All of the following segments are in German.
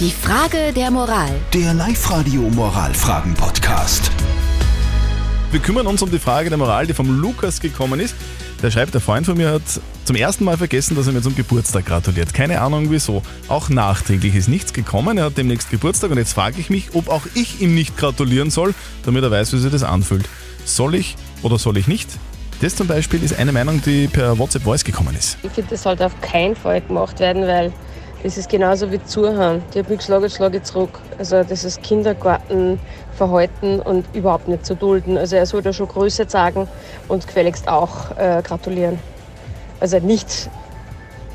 Die Frage der Moral. Der Live-Radio Moralfragen-Podcast. Wir kümmern uns um die Frage der Moral, die vom Lukas gekommen ist. Der schreibt, der Freund von mir hat zum ersten Mal vergessen, dass er mir zum Geburtstag gratuliert. Keine Ahnung wieso. Auch nachträglich ist nichts gekommen. Er hat demnächst Geburtstag und jetzt frage ich mich, ob auch ich ihm nicht gratulieren soll, damit er weiß, wie sich das anfühlt. Soll ich oder soll ich nicht? Das zum Beispiel ist eine Meinung, die per WhatsApp Voice gekommen ist. Ich finde, das sollte auf keinen Fall gemacht werden, weil das ist genauso wie Zuhören. Die hat mich geschlagen, schlage zurück. Also das ist Kindergartenverhalten und überhaupt nicht zu dulden. Also er soll da schon Größe zeigen und gefälligst auch äh, gratulieren. Also nicht,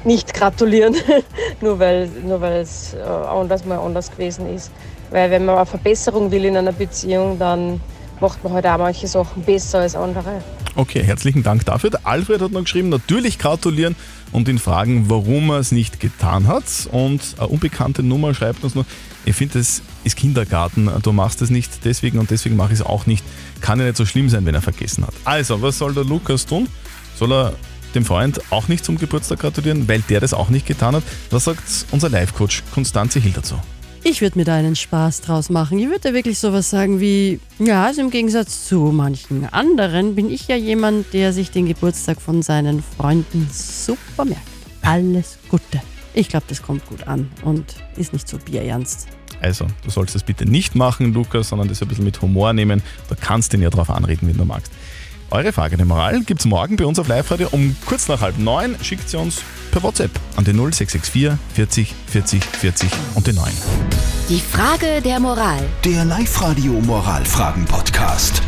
nicht gratulieren, nur weil nur es äh, anders mal anders gewesen ist. Weil wenn man eine Verbesserung will in einer Beziehung, dann macht man halt auch manche Sachen besser als andere. Okay, herzlichen Dank dafür. Der Alfred hat noch geschrieben, natürlich gratulieren und ihn fragen, warum er es nicht getan hat. Und eine unbekannte Nummer schreibt uns noch, ich finde, das ist Kindergarten, du machst es nicht deswegen und deswegen mache ich es auch nicht. Kann ja nicht so schlimm sein, wenn er vergessen hat. Also, was soll der Lukas tun? Soll er dem Freund auch nicht zum Geburtstag gratulieren, weil der das auch nicht getan hat? Was sagt unser Live-Coach Konstanze Hill dazu? Ich würde mir da einen Spaß draus machen. Ich würde wirklich sowas sagen wie, ja, also im Gegensatz zu manchen anderen bin ich ja jemand, der sich den Geburtstag von seinen Freunden super merkt. Alles Gute. Ich glaube, das kommt gut an und ist nicht so bierernst. Also, du sollst das bitte nicht machen, Lukas, sondern das ein bisschen mit Humor nehmen. Du kannst ihn ja darauf anreden, wenn du magst. Eure Frage der Moral gibt es morgen bei uns auf Live-Radio um kurz nach halb neun. Schickt sie uns per WhatsApp an den 0664 40 40 40 und den 9. Die Frage der Moral. Der Live-Radio Moralfragen-Podcast.